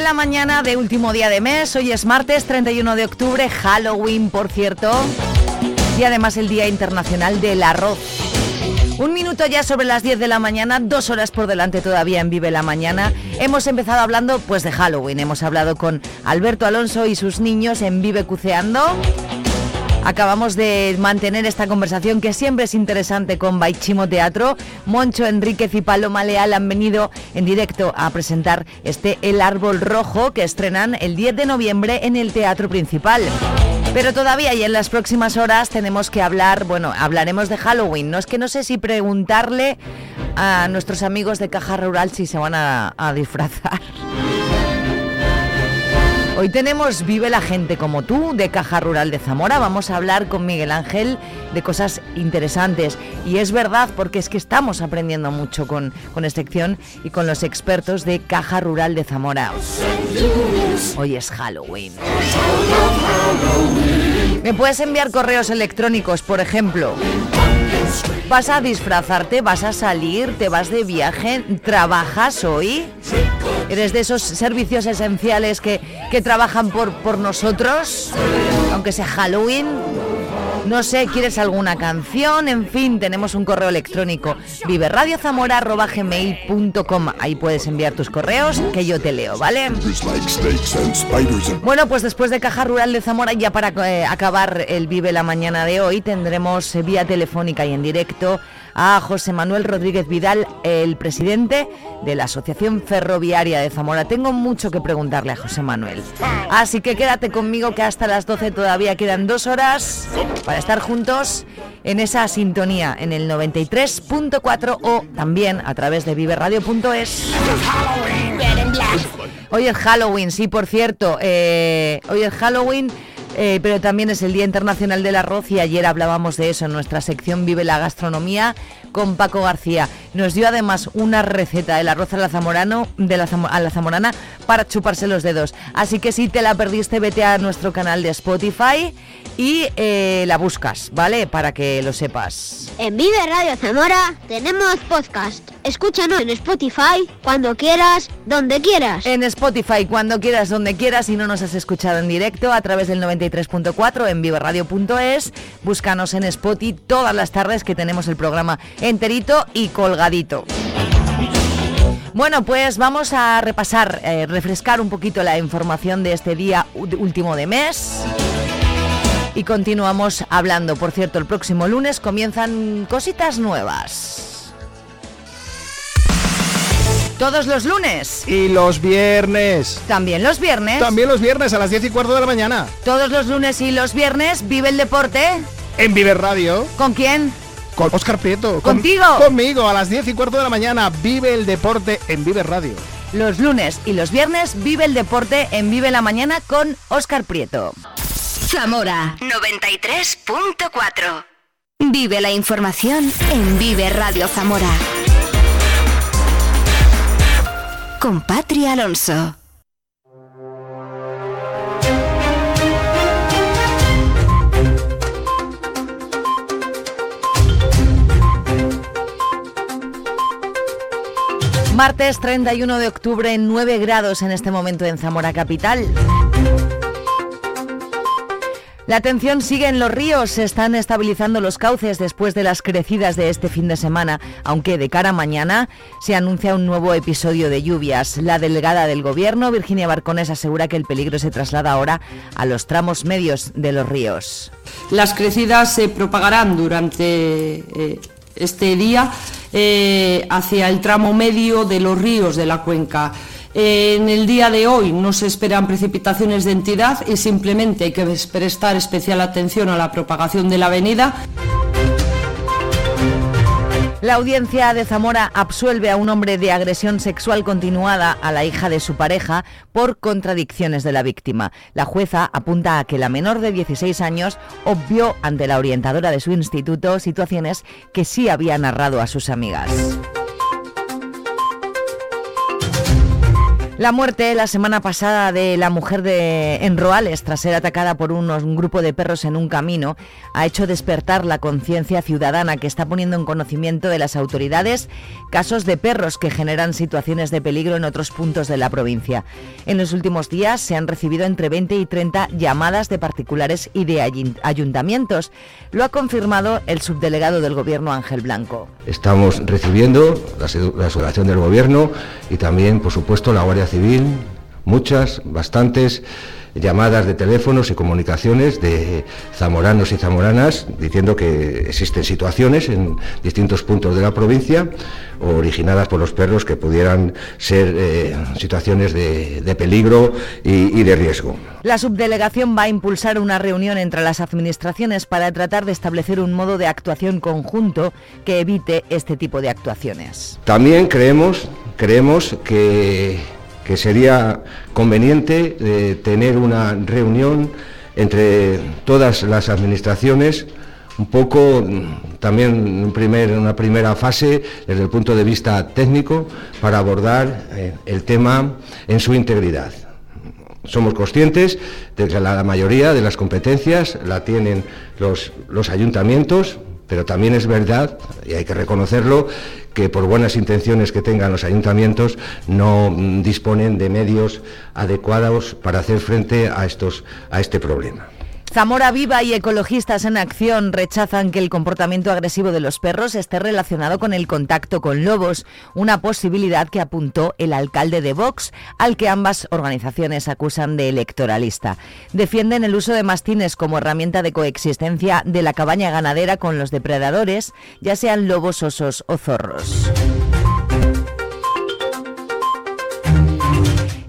La mañana de último día de mes, hoy es martes 31 de octubre, Halloween por cierto, y además el Día Internacional del Arroz. Un minuto ya sobre las 10 de la mañana, dos horas por delante todavía en Vive la Mañana. Hemos empezado hablando pues de Halloween, hemos hablado con Alberto Alonso y sus niños en Vive Cuceando. Acabamos de mantener esta conversación que siempre es interesante con Baichimo Teatro. Moncho Enríquez y Paloma Leal han venido en directo a presentar este El Árbol Rojo que estrenan el 10 de noviembre en el Teatro Principal. Pero todavía y en las próximas horas tenemos que hablar, bueno, hablaremos de Halloween. No es que no sé si preguntarle a nuestros amigos de Caja Rural si se van a, a disfrazar. Hoy tenemos Vive la gente como tú de Caja Rural de Zamora. Vamos a hablar con Miguel Ángel de cosas interesantes. Y es verdad porque es que estamos aprendiendo mucho con, con esta sección y con los expertos de Caja Rural de Zamora. Hoy es Halloween. Me puedes enviar correos electrónicos, por ejemplo. ¿Vas a disfrazarte? ¿Vas a salir? ¿Te vas de viaje? ¿Trabajas hoy? ¿Eres de esos servicios esenciales que, que trabajan por, por nosotros? Aunque sea Halloween. No sé, ¿quieres alguna canción? En fin, tenemos un correo electrónico viveradiozamora.gmail.com Ahí puedes enviar tus correos que yo te leo, ¿vale? Bueno, pues después de Caja Rural de Zamora, ya para eh, acabar el Vive la mañana de hoy, tendremos eh, vía telefónica y en directo a José Manuel Rodríguez Vidal, el presidente de la Asociación Ferroviaria de Zamora. Tengo mucho que preguntarle a José Manuel. Así que quédate conmigo que hasta las 12 todavía quedan dos horas para estar juntos en esa sintonía en el 93.4 o también a través de viverradio.es. Hoy es Halloween, sí, por cierto. eh, hoy es Halloween. Eh, pero también es el Día Internacional del Arroz y ayer hablábamos de eso en nuestra sección Vive la Gastronomía con Paco García. Nos dio además una receta del arroz a la, de la, a la zamorana para chuparse los dedos. Así que si te la perdiste, vete a nuestro canal de Spotify y eh, la buscas, ¿vale? Para que lo sepas. En Vive Radio Zamora tenemos podcast. Escúchanos en Spotify cuando quieras, donde quieras. En Spotify, cuando quieras, donde quieras, si no nos has escuchado en directo, a través del 93.4 en viverradio.es, búscanos en Spotify todas las tardes que tenemos el programa enterito y colgadito. Bueno, pues vamos a repasar, eh, refrescar un poquito la información de este día último de mes. Y continuamos hablando. Por cierto, el próximo lunes comienzan cositas nuevas. Todos los lunes. Y los viernes. También los viernes. También los viernes a las 10 y cuarto de la mañana. Todos los lunes y los viernes vive el deporte. En Viver Radio. ¿Con quién? Con Oscar Prieto. Con- ¿Contigo? conmigo a las 10 y cuarto de la mañana. Vive el deporte en Viver Radio. Los lunes y los viernes vive el deporte en Vive la Mañana con Óscar Prieto. Zamora 93.4. Vive la información en Vive Radio Zamora. Con Patria Alonso. Martes 31 de octubre, 9 grados en este momento en Zamora Capital. La atención sigue en los ríos, se están estabilizando los cauces después de las crecidas de este fin de semana, aunque de cara a mañana se anuncia un nuevo episodio de lluvias. La delegada del Gobierno, Virginia Barcones, asegura que el peligro se traslada ahora a los tramos medios de los ríos. Las crecidas se propagarán durante eh, este día eh, hacia el tramo medio de los ríos de la cuenca. En el día de hoy no se esperan precipitaciones de entidad y simplemente hay que prestar especial atención a la propagación de la avenida. La audiencia de Zamora absuelve a un hombre de agresión sexual continuada a la hija de su pareja por contradicciones de la víctima. La jueza apunta a que la menor de 16 años obvió ante la orientadora de su instituto situaciones que sí había narrado a sus amigas. La muerte la semana pasada de la mujer de Enroales tras ser atacada por un grupo de perros en un camino ha hecho despertar la conciencia ciudadana que está poniendo en conocimiento de las autoridades casos de perros que generan situaciones de peligro en otros puntos de la provincia. En los últimos días se han recibido entre 20 y 30 llamadas de particulares y de ayuntamientos. Lo ha confirmado el subdelegado del Gobierno Ángel Blanco. Estamos recibiendo la, la del Gobierno y también, por supuesto, la Guardia Civil, muchas, bastantes llamadas de teléfonos y comunicaciones de zamoranos y zamoranas diciendo que existen situaciones en distintos puntos de la provincia originadas por los perros que pudieran ser eh, situaciones de, peligro y, y de riesgo. La subdelegación va a impulsar una reunión entre las administraciones para tratar de establecer un modo de actuación conjunto que evite este tipo de actuaciones. También creemos, creemos que que sería conveniente eh, tener una reunión entre todas las administraciones, un poco mm, también un una primera fase desde el punto de vista técnico para abordar eh, el tema en su integridad. Somos conscientes de que la mayoría de las competencias la tienen los ayuntamientos, pero también es verdad, y hay que reconocerlo, que por buenas intenciones que tengan los ayuntamientos no disponen de medios adecuados para hacer frente a, estos, a este problema. Zamora Viva y ecologistas en acción rechazan que el comportamiento agresivo de los perros esté relacionado con el contacto con lobos, una posibilidad que apuntó el alcalde de Vox, al que ambas organizaciones acusan de electoralista. Defienden el uso de mastines como herramienta de coexistencia de la cabaña ganadera con los depredadores, ya sean lobos, osos o zorros.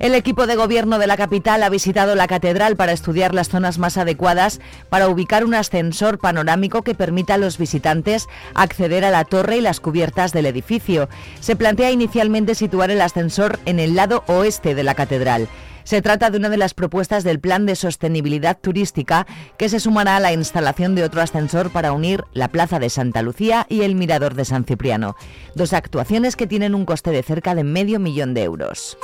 El equipo de gobierno de la capital ha visitado la catedral para estudiar las zonas más adecuadas para ubicar un ascensor panorámico que permita a los visitantes acceder a la torre y las cubiertas del edificio. Se plantea inicialmente situar el ascensor en el lado oeste de la catedral. Se trata de una de las propuestas del Plan de Sostenibilidad Turística que se sumará a la instalación de otro ascensor para unir la Plaza de Santa Lucía y el Mirador de San Cipriano. Dos actuaciones que tienen un coste de cerca de medio millón de euros.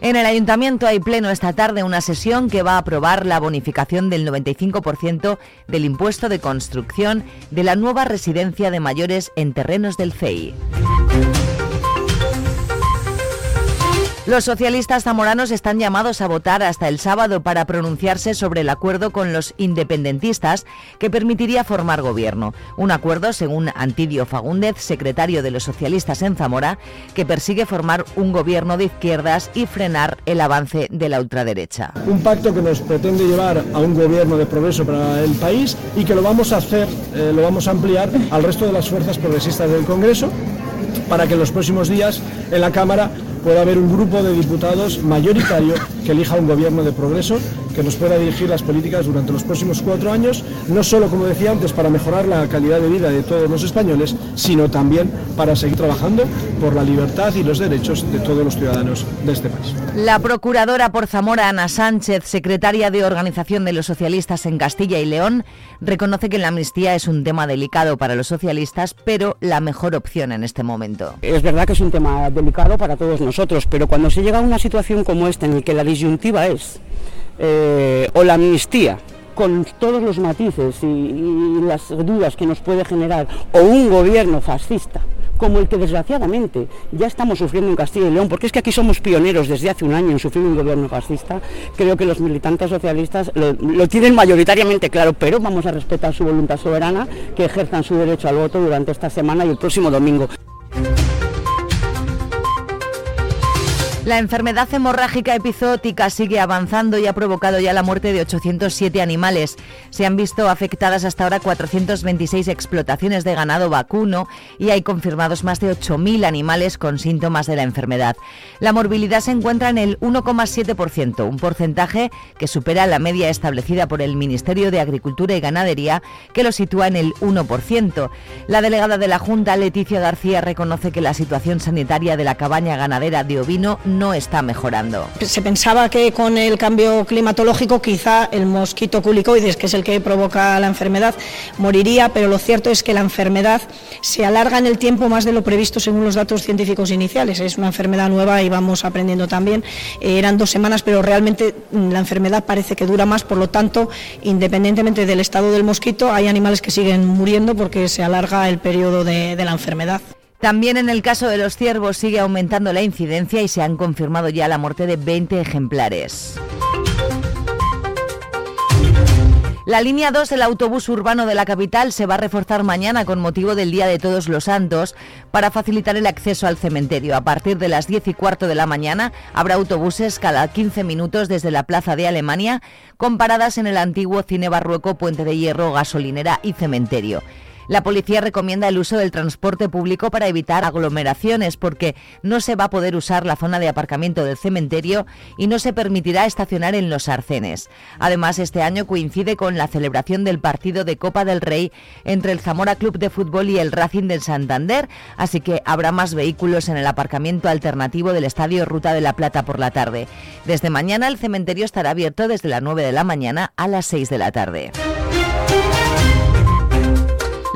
En el ayuntamiento hay pleno esta tarde una sesión que va a aprobar la bonificación del 95% del impuesto de construcción de la nueva residencia de mayores en terrenos del CEI. Los socialistas zamoranos están llamados a votar hasta el sábado para pronunciarse sobre el acuerdo con los independentistas que permitiría formar gobierno. Un acuerdo, según Antidio Fagúndez, secretario de los socialistas en Zamora, que persigue formar un gobierno de izquierdas y frenar el avance de la ultraderecha. Un pacto que nos pretende llevar a un gobierno de progreso para el país y que lo vamos a hacer, eh, lo vamos a ampliar al resto de las fuerzas progresistas del Congreso para que en los próximos días en la Cámara pueda haber un grupo de diputados mayoritario que elija un gobierno de progreso que nos pueda dirigir las políticas durante los próximos cuatro años, no solo, como decía antes, para mejorar la calidad de vida de todos los españoles, sino también para seguir trabajando por la libertad y los derechos de todos los ciudadanos de este país. La procuradora por Zamora, Ana Sánchez, secretaria de Organización de los Socialistas en Castilla y León, reconoce que la amnistía es un tema delicado para los socialistas, pero la mejor opción en este momento. Es verdad que es un tema delicado para todos nosotros pero cuando se llega a una situación como esta en la que la disyuntiva es eh, o la amnistía con todos los matices y, las dudas que nos puede generar, o un gobierno fascista, como el que desgraciadamente ya estamos sufriendo en Castilla y León, porque es que aquí somos pioneros desde hace un año en sufrir un gobierno fascista, creo que los militantes socialistas lo, lo, tienen mayoritariamente claro, pero vamos a respetar su voluntad soberana, que ejerzan su derecho al voto durante esta semana y el próximo domingo. La enfermedad hemorrágica epizootica sigue avanzando y ha provocado ya la muerte de 807 animales. Se han visto afectadas hasta ahora 426 explotaciones de ganado vacuno y hay confirmados más de 8.000 animales con síntomas de la enfermedad. La morbilidad se encuentra en el 1,7%, un porcentaje que supera la media establecida por el Ministerio de Agricultura y Ganadería, que lo sitúa en el 1%. La delegada de la Junta, Leticia García, reconoce que la situación sanitaria de la cabaña ganadera de ovino no está mejorando. Se pensaba que con el cambio climatológico quizá el mosquito culicoides, que es el que provoca la enfermedad, moriría, pero lo cierto es que la enfermedad se alarga en el tiempo más de lo previsto según los datos científicos iniciales. Es una enfermedad nueva y vamos aprendiendo también. Eh, eran dos semanas, pero realmente mm, la enfermedad parece que dura más, por lo tanto, independientemente del estado del mosquito, hay animales que siguen muriendo porque se alarga el periodo de la enfermedad. También en el caso de los ciervos sigue aumentando la incidencia y se han confirmado ya la muerte de 20 ejemplares. La línea 2 del autobús urbano de la capital se va a reforzar mañana con motivo del Día de Todos los Santos para facilitar el acceso al cementerio. A partir de las 10 y cuarto de la mañana habrá autobuses cada 15 minutos desde la Plaza de Alemania con paradas en el antiguo Cine Barrueco, Puente de Hierro, Gasolinera y Cementerio. La policía recomienda el uso del transporte público para evitar aglomeraciones porque no se va a poder usar la zona de aparcamiento del cementerio y no se permitirá estacionar en los arcenes. Además, este año coincide con la celebración del partido de Copa del Rey entre el Zamora Club de Fútbol y el Racing del Santander, así que habrá más vehículos en el aparcamiento alternativo del Estadio Ruta de la Plata por la tarde. Desde mañana el cementerio estará abierto desde las 9 de la mañana a las 6 de la tarde.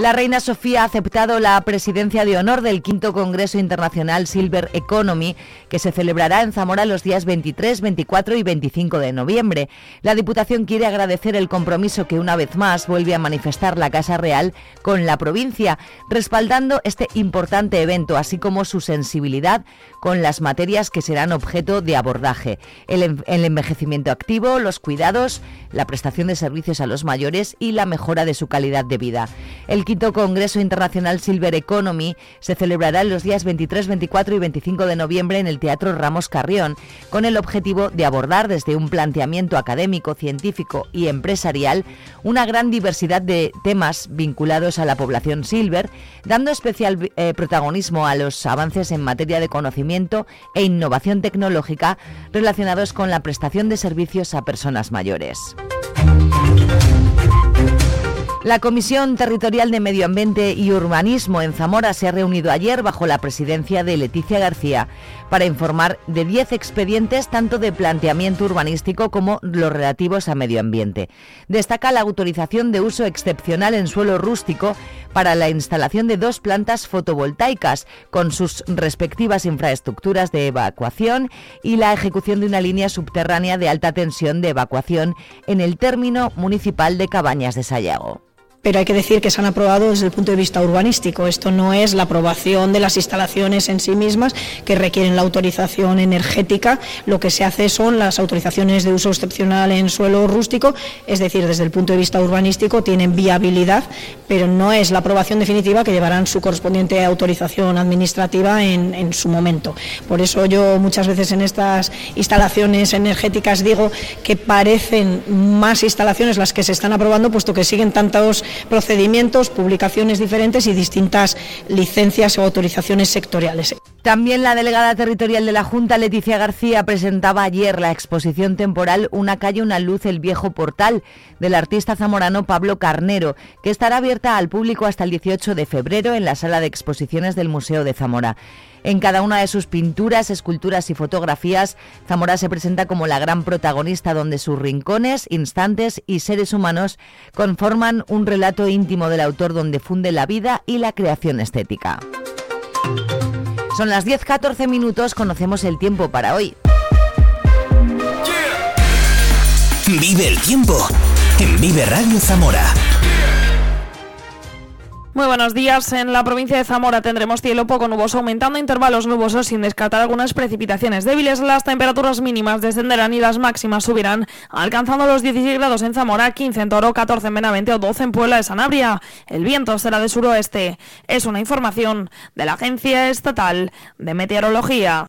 La reina Sofía ha aceptado la presidencia de honor del quinto Congreso Internacional Silver Economy, que se celebrará en Zamora los días 23, 24 y 25 de noviembre. La Diputación quiere agradecer el compromiso que una vez más vuelve a manifestar la Casa Real con la provincia, respaldando este importante evento, así como su sensibilidad con las materias que serán objeto de abordaje. El, envejecimiento activo, los cuidados, la prestación de servicios a los mayores y la mejora de su calidad de vida. Quinto Congreso Internacional Silver Economy se celebrará los días 23, 24 y 25 de noviembre en el Teatro Ramos Carrión, con el objetivo de abordar desde un planteamiento académico, científico y empresarial una gran diversidad de temas vinculados a la población silver, dando especial eh, protagonismo a los avances en materia de conocimiento e innovación tecnológica relacionados con la prestación de servicios a personas mayores. La Comisión Territorial de Medio Ambiente y Urbanismo en Zamora se ha reunido ayer bajo la presidencia de Leticia García para informar de 10 expedientes tanto de planteamiento urbanístico como los relativos a medio ambiente. Destaca la autorización de uso excepcional en suelo rústico para la instalación de dos plantas fotovoltaicas con sus respectivas infraestructuras de evacuación y la ejecución de una línea subterránea de alta tensión de evacuación en el término municipal de Cabañas de Sayago pero hay que decir que se han aprobado desde el punto de vista urbanístico. Esto no es la aprobación de las instalaciones en sí mismas que requieren la autorización energética. Lo que se hace son las autorizaciones de uso excepcional en suelo rústico, es decir, desde el punto de vista urbanístico tienen viabilidad, pero no es la aprobación definitiva que llevarán su correspondiente autorización administrativa en, en su momento. Por eso yo muchas veces en estas instalaciones energéticas digo que parecen más instalaciones las que se están aprobando, puesto que siguen tantos procedimientos, publicaciones diferentes y distintas licencias o autorizaciones sectoriales. También la delegada territorial de la Junta, Leticia García, presentaba ayer la exposición temporal Una calle, una luz, el viejo portal del artista zamorano Pablo Carnero, que estará abierta al público hasta el 18 de febrero en la sala de exposiciones del Museo de Zamora. En cada una de sus pinturas, esculturas y fotografías, Zamora se presenta como la gran protagonista donde sus rincones, instantes y seres humanos conforman un relato íntimo del autor donde funde la vida y la creación estética. Son las 10.14 minutos, conocemos el tiempo para hoy. Vive el tiempo en Vive Radio Zamora. Muy buenos días. En la provincia de Zamora tendremos cielo poco nuboso, aumentando intervalos nubosos sin descartar algunas precipitaciones débiles. Las temperaturas mínimas descenderán y las máximas subirán, alcanzando los 16 grados en Zamora, 15 en Toro, 14 en Benavente o 12 en Puebla de Sanabria. El viento será de suroeste. Es una información de la Agencia Estatal de Meteorología.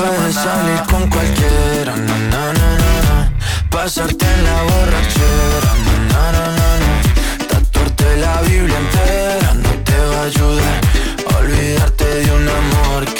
Puedes salir con cualquiera, na, na, na, na, pasarte en la borrachera, na, na, na, na, tatuarte la Biblia entera no te va a ayudar. Olvidarte de un amor que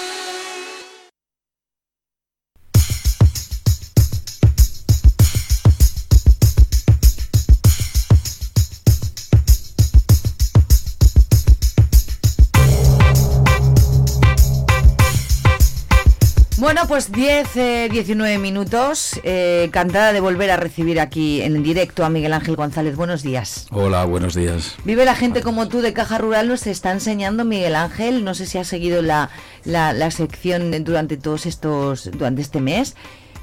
Bueno, pues 10, eh, 19 minutos. Eh, encantada de volver a recibir aquí en directo a Miguel Ángel González. Buenos días. Hola, buenos días. Vive la gente como tú de Caja Rural, nos está enseñando Miguel Ángel. No sé si ha seguido la, la, la sección durante todos estos, durante este mes.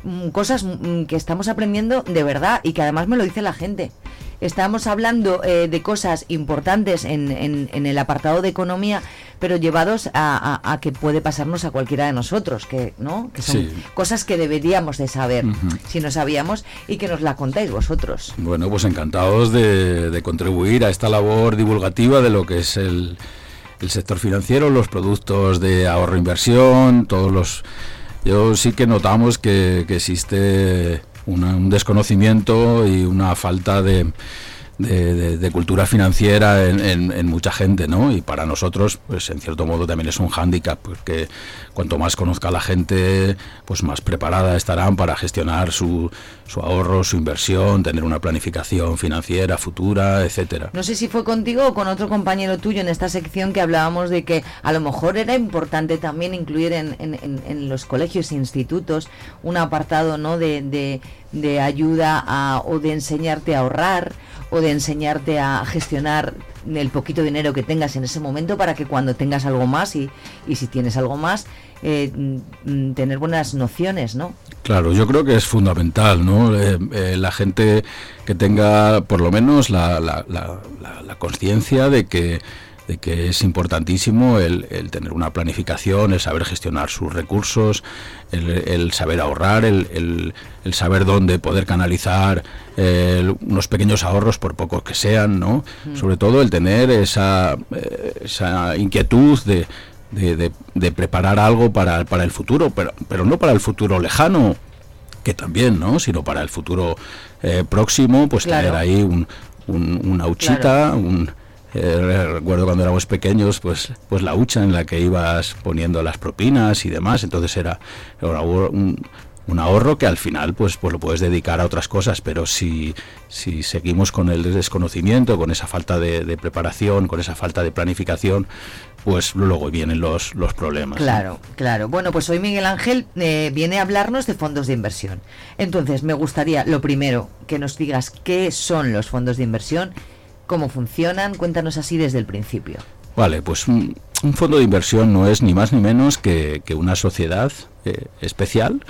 mm, cosas mm, que estamos aprendiendo de verdad y que además me lo dice la gente. Estamos hablando eh, de cosas importantes en, en- en el apartado de economía, pero llevados a, a- a que puede pasarnos a cualquiera de nosotros, que no, que son Sí. cosas que deberíamos de saber si no sabíamos y que nos la contáis vosotros. Bueno, pues encantados de, de contribuir a esta labor divulgativa de lo que es el, el sector financiero, los productos de ahorro e inversión, todos los... Yo sí que notamos que, que existe un desconocimiento y una falta de, de- cultura financiera en, en- mucha gente, ¿no? Y para nosotros, pues en cierto modo también es un hándicap, porque cuanto más conozca la gente, pues más preparada estarán para gestionar su, su ahorro, su inversión, tener una planificación financiera futura, etcétera. No sé si fue contigo o con otro compañero tuyo en esta sección que hablábamos de que a lo mejor era importante también incluir en, en- los colegios e institutos un apartado ¿no? de- de ayuda a- o de enseñarte a ahorrar o de enseñarte a gestionar el poquito dinero que tengas en ese momento para que cuando tengas algo más y, y si tienes algo más, eh, mm, mm, tener buenas nociones, ¿no? Claro, yo creo que es fundamental, ¿no? Eh, eh, la gente que tenga por lo menos la, la- la- la- la conciencia de que, de que es importantísimo el, el tener una planificación, el saber gestionar sus recursos, el, el saber ahorrar, el, el- el saber dónde poder canalizar eh, unos pequeños ahorros por pocos que sean, ¿no? Mm. Sobre todo el tener esa, eh, esa inquietud de, de, de- de preparar algo para, para el futuro, pero, pero no para el futuro lejano, que también, ¿no? Sino para el futuro eh, próximo, pues Claro. tener ahí un, un- una huchita, un... eh, recuerdo cuando éramos pequeños, pues, pues la hucha en la que ibas poniendo las propinas y demás, entonces era, era un, un ahorro que al final pues, pues lo puedes dedicar a otras cosas, pero si, si seguimos con el desconocimiento, con esa falta de, de preparación, con esa falta de planificación, pues luego vienen los, los problemas. Claro, claro. Bueno, pues hoy Miguel Ángel eh, viene a hablarnos de fondos de inversión. Entonces, me gustaría, lo primero, que nos digas qué son los fondos de inversión, cómo funcionan, cuéntanos así desde el principio. Vale, pues un, un fondo de inversión no es ni más ni menos que, una sociedad eh, especial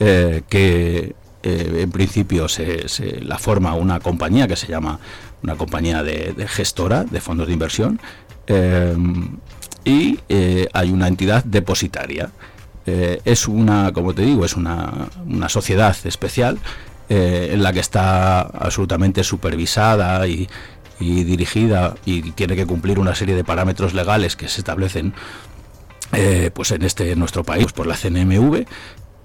eh, que eh, en principio se, se la forma una compañía que se llama una compañía de, gestora de fondos de inversión y hay una entidad depositaria. Es una, como te digo, es una, una sociedad especial en la que está absolutamente supervisada y, y dirigida y tiene que cumplir una serie de parámetros legales que se establecen eh, pues en este nuestro país por la CNMV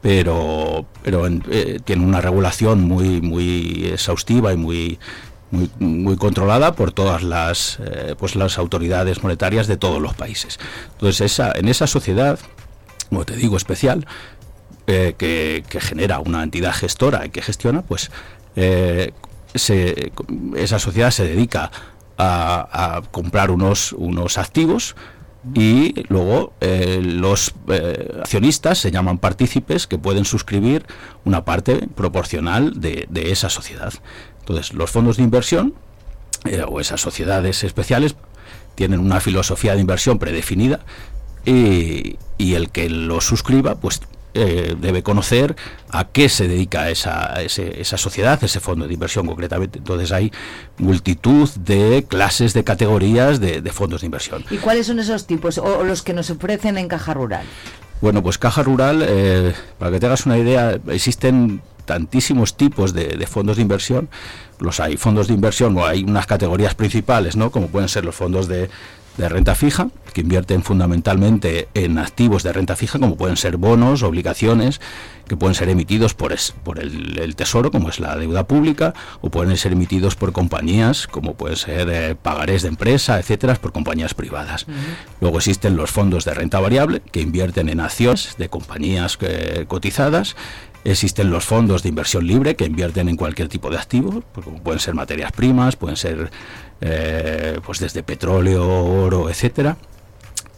pero pero eh, tiene una regulación muy muy exhaustiva y muy muy, muy controlada por todas las eh, pues las autoridades monetarias de todos los países. Entonces esa en esa sociedad como te digo especial eh, que, que genera una entidad gestora y que gestiona, pues se- esa sociedad se dedica a, comprar unos, unos activos y luego eh, los eh, accionistas se llaman partícipes que pueden suscribir una parte proporcional de, de esa sociedad. Entonces, los fondos de inversión eh, o esas sociedades especiales tienen una filosofía de inversión predefinida y, y el que lo suscriba pues eh, debe conocer a qué se dedica esa, ese- esa sociedad, ese fondo de inversión concretamente. Entonces hay multitud de clases, de categorías de, de fondos de inversión. ¿Y cuáles son esos tipos o, o los que nos ofrecen en Caja Rural? Bueno, pues Caja Rural, eh, para que te hagas una idea, existen tantísimos tipos de, de fondos de inversión. Los hay fondos de inversión, o hay unas categorías principales, ¿no? Como pueden ser los fondos de, de renta fija, que invierten fundamentalmente en activos de renta fija, como pueden ser bonos, obligaciones, que pueden ser emitidos por, es- por el, el Tesoro, como es la deuda pública, o pueden ser emitidos por compañías, como pueden ser eh, pagarés de empresa, etcétera, por compañías privadas. Luego existen los fondos de renta variable, que invierten en acciones de compañías eh, cotizadas. Existen los fondos de inversión libre, que invierten en cualquier tipo de activo, pues pueden ser materias primas, pueden ser eh, pues desde petróleo, oro, etcétera.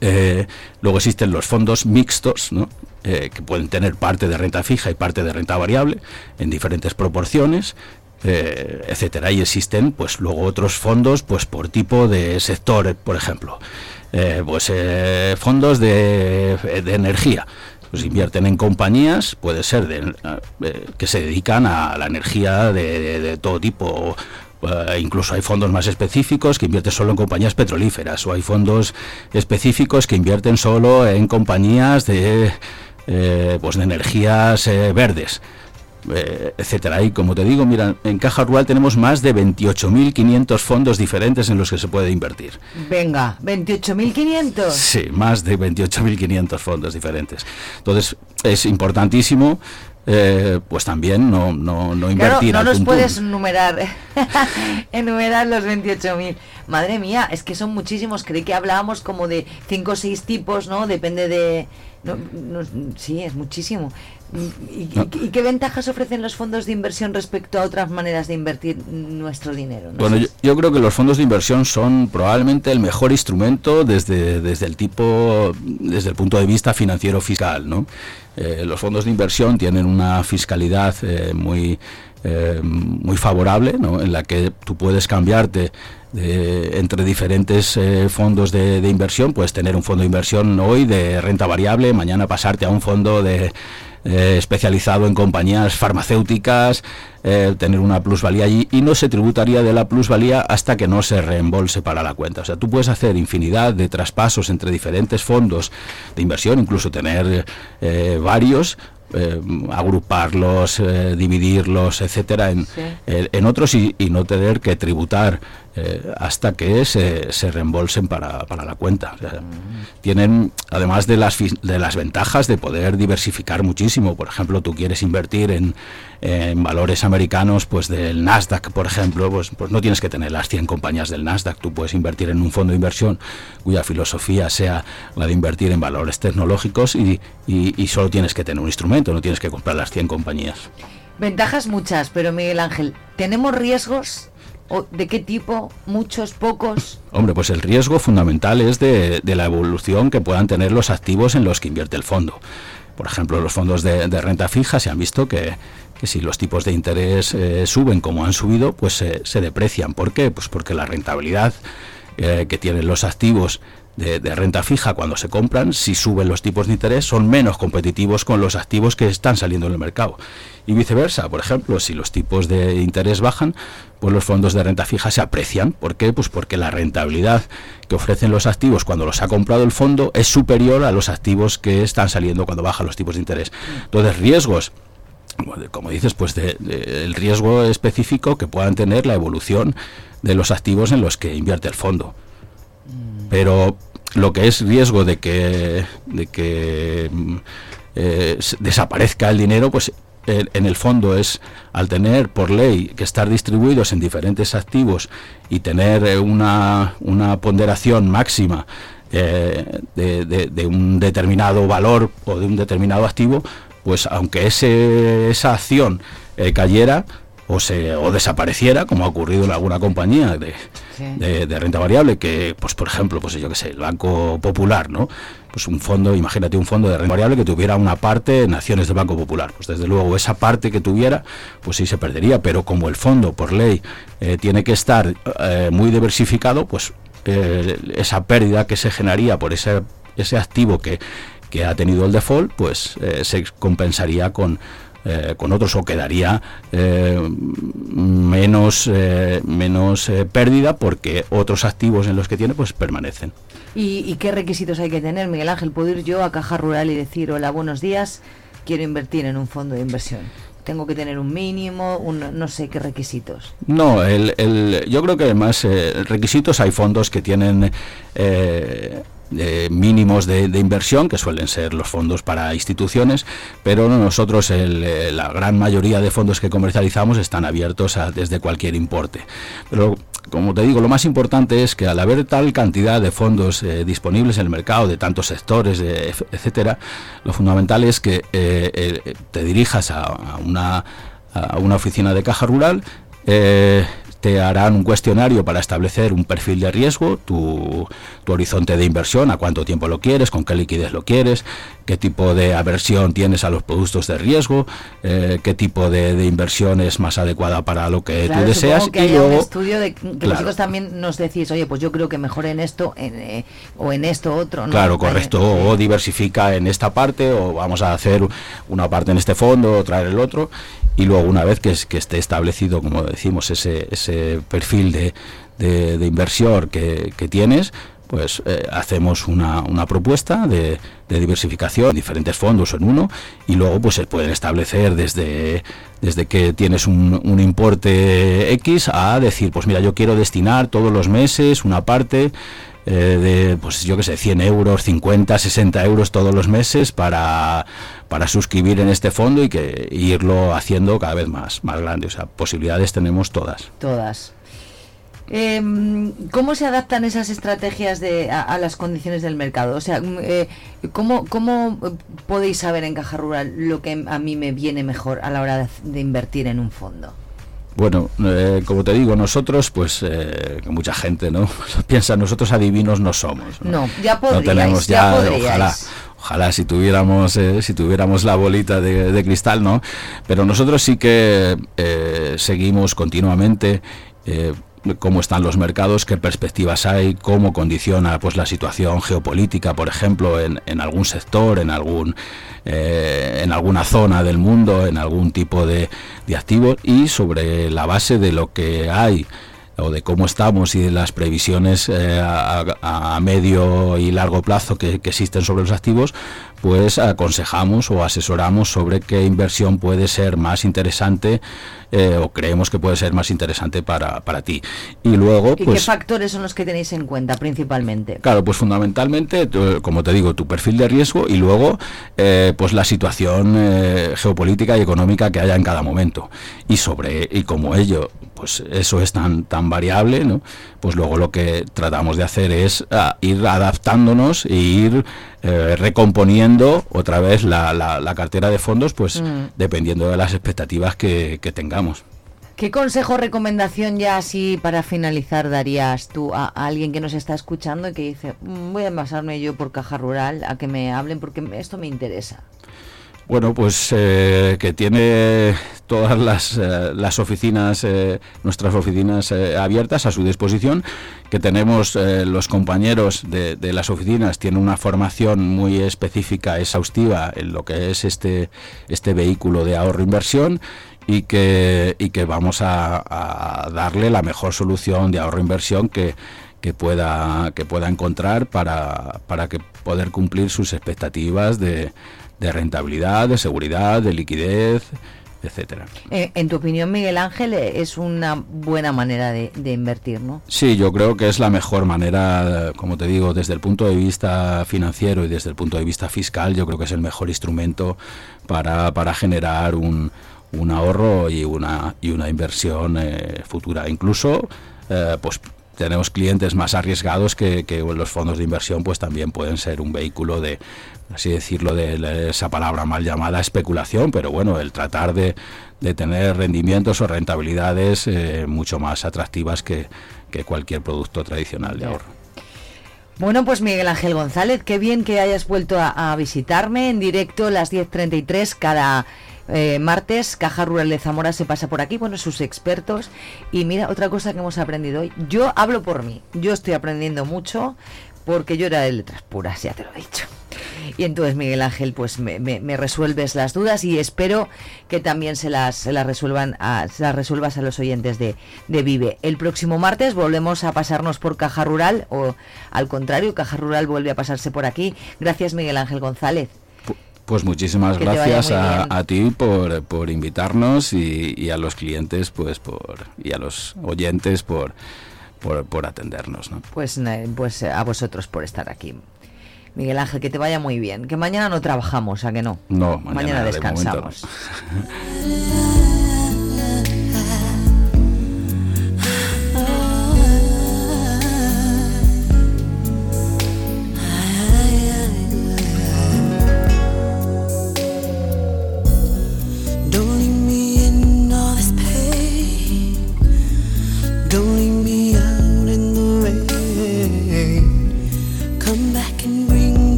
Eh, luego existen los fondos mixtos, ¿no? Eh, que pueden tener parte de renta fija y parte de renta variable en diferentes proporciones, eh, etcétera. Y existen, pues, luego otros fondos, pues, por tipo de sector, por ejemplo, pues fondos de, de energía. Pues invierten en compañías, puede ser de, eh, que se dedican a la energía de, todo tipo. Eh, incluso hay fondos más específicos que invierten solo en compañías petrolíferas o hay fondos específicos que invierten solo en compañías de, eh, pues de energías verdes. Eh, etcétera. Y como te digo, mira, en Caja Rural tenemos más de 28.500 fondos diferentes en los que se puede invertir. Venga, 28.500. Sí, más de 28.500 fondos diferentes. Entonces, es importantísimo eh, pues también no, no, no invertir. no nos puedes enumerar, enumerar los 28.000. Madre mía, es que son muchísimos. Creí que hablábamos como de 5 o 6 tipos, ¿no? Depende de... sí, es muchísimo. ¿Y, qué ventajas ofrecen los fondos de inversión respecto a otras maneras de invertir nuestro dinero? bueno, yo, creo que los fondos de inversión son probablemente el mejor instrumento desde, desde el tipo, desde el punto de vista financiero fiscal, ¿no? Eh, los fondos de inversión tienen una fiscalidad eh, muy eh, muy favorable, ¿no? en la que tú puedes cambiarte entre diferentes fondos de, de, inversión, puedes tener un fondo de inversión hoy de renta variable, mañana pasarte a un fondo de eh, especializado en compañías farmacéuticas, eh, tener una plusvalía allí y no se tributaría de la plusvalía hasta que no se reembolse para la cuenta. O sea, tú puedes hacer infinidad de traspasos entre diferentes fondos de inversión, incluso tener eh, varios agruparlos, dividirlos, etcétera, en, en otros y, y, no tener que tributar eh, hasta que se, se reembolsen para, para, la cuenta. Tienen, además de las, de las ventajas de poder diversificar muchísimo, por ejemplo, tú quieres invertir en, en valores americanos, pues del Nasdaq, por ejemplo, pues, pues no tienes que tener las 100 compañías del Nasdaq, tú puedes invertir en un fondo de inversión cuya filosofía sea la de invertir en valores tecnológicos y, y, y solo tienes que tener un instrumento, no tienes que comprar las 100 compañías. Ventajas muchas, pero Miguel Ángel, ¿tenemos riesgos ¿De qué tipo? ¿Muchos? ¿Pocos? Hombre, pues el riesgo fundamental es de, la evolución que puedan tener los activos en los que invierte el fondo. Por ejemplo, los fondos de, renta fija se han visto que, si los tipos de interés eh, suben como han subido, pues se deprecian. ¿Por qué? Pues porque la rentabilidad eh, que tienen los activos de, renta fija cuando se compran, si suben los tipos de interés, son menos competitivos con los activos que están saliendo en el mercado. Y viceversa, por ejemplo, si los tipos de interés bajan, pues los fondos de renta fija se aprecian. ¿Por qué? Pues porque la rentabilidad que ofrecen los activos cuando los ha comprado el fondo es superior a los activos que están saliendo cuando bajan los tipos de interés. Entonces, riesgos como dices, pues de, el riesgo específico que puedan tener la evolución de los activos en los que invierte el fondo. Pero lo que es riesgo de que, de que eh, desaparezca el dinero, pues en el fondo es al tener por ley que estar distribuidos en diferentes activos y tener eh, una, una ponderación máxima eh, de, un determinado valor o de un determinado activo, pues aunque ese, esa acción cayera, o, se, o desapareciera, como ha ocurrido en alguna compañía de, de, renta variable, que, pues por ejemplo, pues yo qué sé, el Banco Popular, ¿no? Pues un fondo, imagínate un fondo de renta variable que tuviera una parte en acciones del Banco Popular. Pues desde luego esa parte que tuviera, pues sí se perdería, pero como el fondo, por ley, eh, tiene que estar eh, muy diversificado, pues eh, esa pérdida que se generaría por ese, ese activo que, que ha tenido el default, pues se compensaría con eh, con otros o quedaría eh, menos, eh, menos pérdida porque otros activos en los que tiene pues permanecen. ¿Y, qué requisitos hay que tener, Miguel Ángel? ¿Puedo ir yo a Caja Rural y decir, hola, buenos días, quiero invertir en un fondo de inversión? tengo que tener un mínimo, un, no sé qué requisitos. No, el, el, yo creo que además requisitos hay fondos que tienen mínimos de, inversión, que suelen ser los fondos para instituciones, pero nosotros eh, la gran mayoría de fondos que comercializamos están abiertos a, desde cualquier importe. Pero como te digo, lo más importante es que al haber tal cantidad de fondos eh, disponibles en el mercado, de tantos sectores, etcétera, lo fundamental es que eh, te dirijas a, una, a, una, oficina de caja rural, te harán un cuestionario para establecer un perfil de riesgo, tu, tu horizonte de inversión, a cuánto tiempo lo quieres, con qué liquidez lo quieres, qué tipo de aversión tienes a los productos de riesgo, eh, qué tipo de, de, inversión es más adecuada para lo que claro, tú deseas. Que y luego, un estudio de que claro. vosotros también nos decís, oye, pues yo creo que mejor en esto en, eh, o en esto otro. ¿no? Claro, correcto. Eh, o diversifica en esta parte, o vamos a hacer una parte en este fondo, otra en el otro. Y luego, una vez que, que esté establecido, como decimos, ese, ese perfil de, de, de inversión que, tienes, pues eh, hacemos una, propuesta de, de, diversificación en diferentes fondos en uno y luego pues se pueden establecer desde, desde que tienes un, importe X a decir pues mira yo quiero destinar todos los meses una parte eh, de pues yo que sé 100 euros 50 60 euros todos los meses para para suscribir en este fondo y que irlo haciendo cada vez más más grande o sea posibilidades tenemos todas todas eh, ¿Cómo se adaptan esas estrategias de, a, a, las condiciones del mercado? O sea, eh, ¿cómo, ¿cómo, podéis saber en Caja Rural lo que a mí me viene mejor a la hora de invertir en un fondo? Bueno, eh, como te digo, nosotros, pues, eh, mucha gente, ¿no? Piensa, nosotros adivinos no somos. No, no ya podríais, no tenemos ya, ya ojalá, ojalá si tuviéramos, eh, si tuviéramos la bolita de, de, cristal, ¿no? Pero nosotros sí que eh, seguimos continuamente eh, cómo están los mercados, qué perspectivas hay, cómo condiciona pues la situación geopolítica, por ejemplo, en, en algún sector, en algún eh, en alguna zona del mundo, en algún tipo de, de activos y sobre la base de lo que hay o de cómo estamos y de las previsiones eh, a, medio y largo plazo que, existen sobre los activos, pues aconsejamos o asesoramos sobre qué inversión puede ser más interesante eh, o creemos que puede ser más interesante para, para ti. Y luego, ¿Y pues... qué factores son los que tenéis en cuenta principalmente? Claro, pues fundamentalmente, como te digo, tu perfil de riesgo y luego, eh, pues la situación eh, geopolítica y económica que haya en cada momento. Y sobre, y como ello, pues eso es tan, tan variable, ¿no? Pues luego lo que tratamos de hacer es a, ir adaptándonos e ir eh, recomponiendo otra vez la, la, la, cartera de fondos, pues mm. dependiendo de las expectativas que, que, tengamos. ¿Qué consejo o recomendación ya así para finalizar darías tú a, a, alguien que nos está escuchando y que dice, mmm, voy a basarme yo por caja rural a que me hablen porque esto me interesa? Bueno, pues eh, que tiene todas las, eh, las oficinas, eh, nuestras oficinas eh, abiertas a su disposición, que tenemos eh, los compañeros de, de, las oficinas, tienen una formación muy específica, exhaustiva en lo que es este, este vehículo de ahorro-inversión y que, y que vamos a, a darle la mejor solución de ahorro-inversión que, que pueda, que pueda encontrar para, para que poder cumplir sus expectativas de de rentabilidad, de seguridad, de liquidez, etcétera. Eh, en tu opinión, Miguel Ángel, es una buena manera de, de, invertir, ¿no? Sí, yo creo que es la mejor manera, como te digo, desde el punto de vista financiero y desde el punto de vista fiscal, yo creo que es el mejor instrumento para, para generar un, un ahorro y una, y una inversión eh, futura. Incluso, eh, pues tenemos clientes más arriesgados que, que, los fondos de inversión pues también pueden ser un vehículo de así decirlo de, esa palabra mal llamada especulación pero bueno el tratar de, de tener rendimientos o rentabilidades eh, mucho más atractivas que, que cualquier producto tradicional de ahorro bueno, pues Miguel Ángel González, qué bien que hayas vuelto a, a visitarme en directo a las 10.33 cada eh, martes, Caja Rural de Zamora se pasa por aquí, bueno, sus expertos. Y mira, otra cosa que hemos aprendido hoy, yo hablo por mí, yo estoy aprendiendo mucho porque yo era de letras puras, ya te lo he dicho. Y entonces, Miguel Ángel, pues me, me, me resuelves las dudas y espero que también se las, se las, resuelvan a, se las resuelvas a los oyentes de, de Vive. El próximo martes volvemos a pasarnos por Caja Rural o al contrario, Caja Rural vuelve a pasarse por aquí. Gracias, Miguel Ángel González. Pues muchísimas que gracias a, a, ti por, por invitarnos y, y, a los clientes pues por y a los oyentes por, por, por atendernos. ¿no? Pues, pues a vosotros por estar aquí. Miguel Ángel, que te vaya muy bien. Que mañana no trabajamos, ¿a que no? No, mañana, mañana descansamos.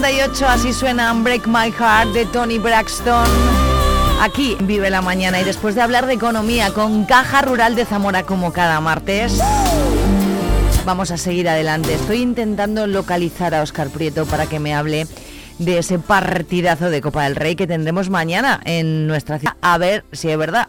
10.38, así suena Break My Heart de Tony Braxton. Aquí vive la mañana y después de hablar de economía con Caja Rural de Zamora como cada martes, vamos a seguir adelante. Estoy intentando localizar a Oscar Prieto para que me hable de ese partidazo de Copa del Rey que tendremos mañana en nuestra ciudad. A ver si es verdad.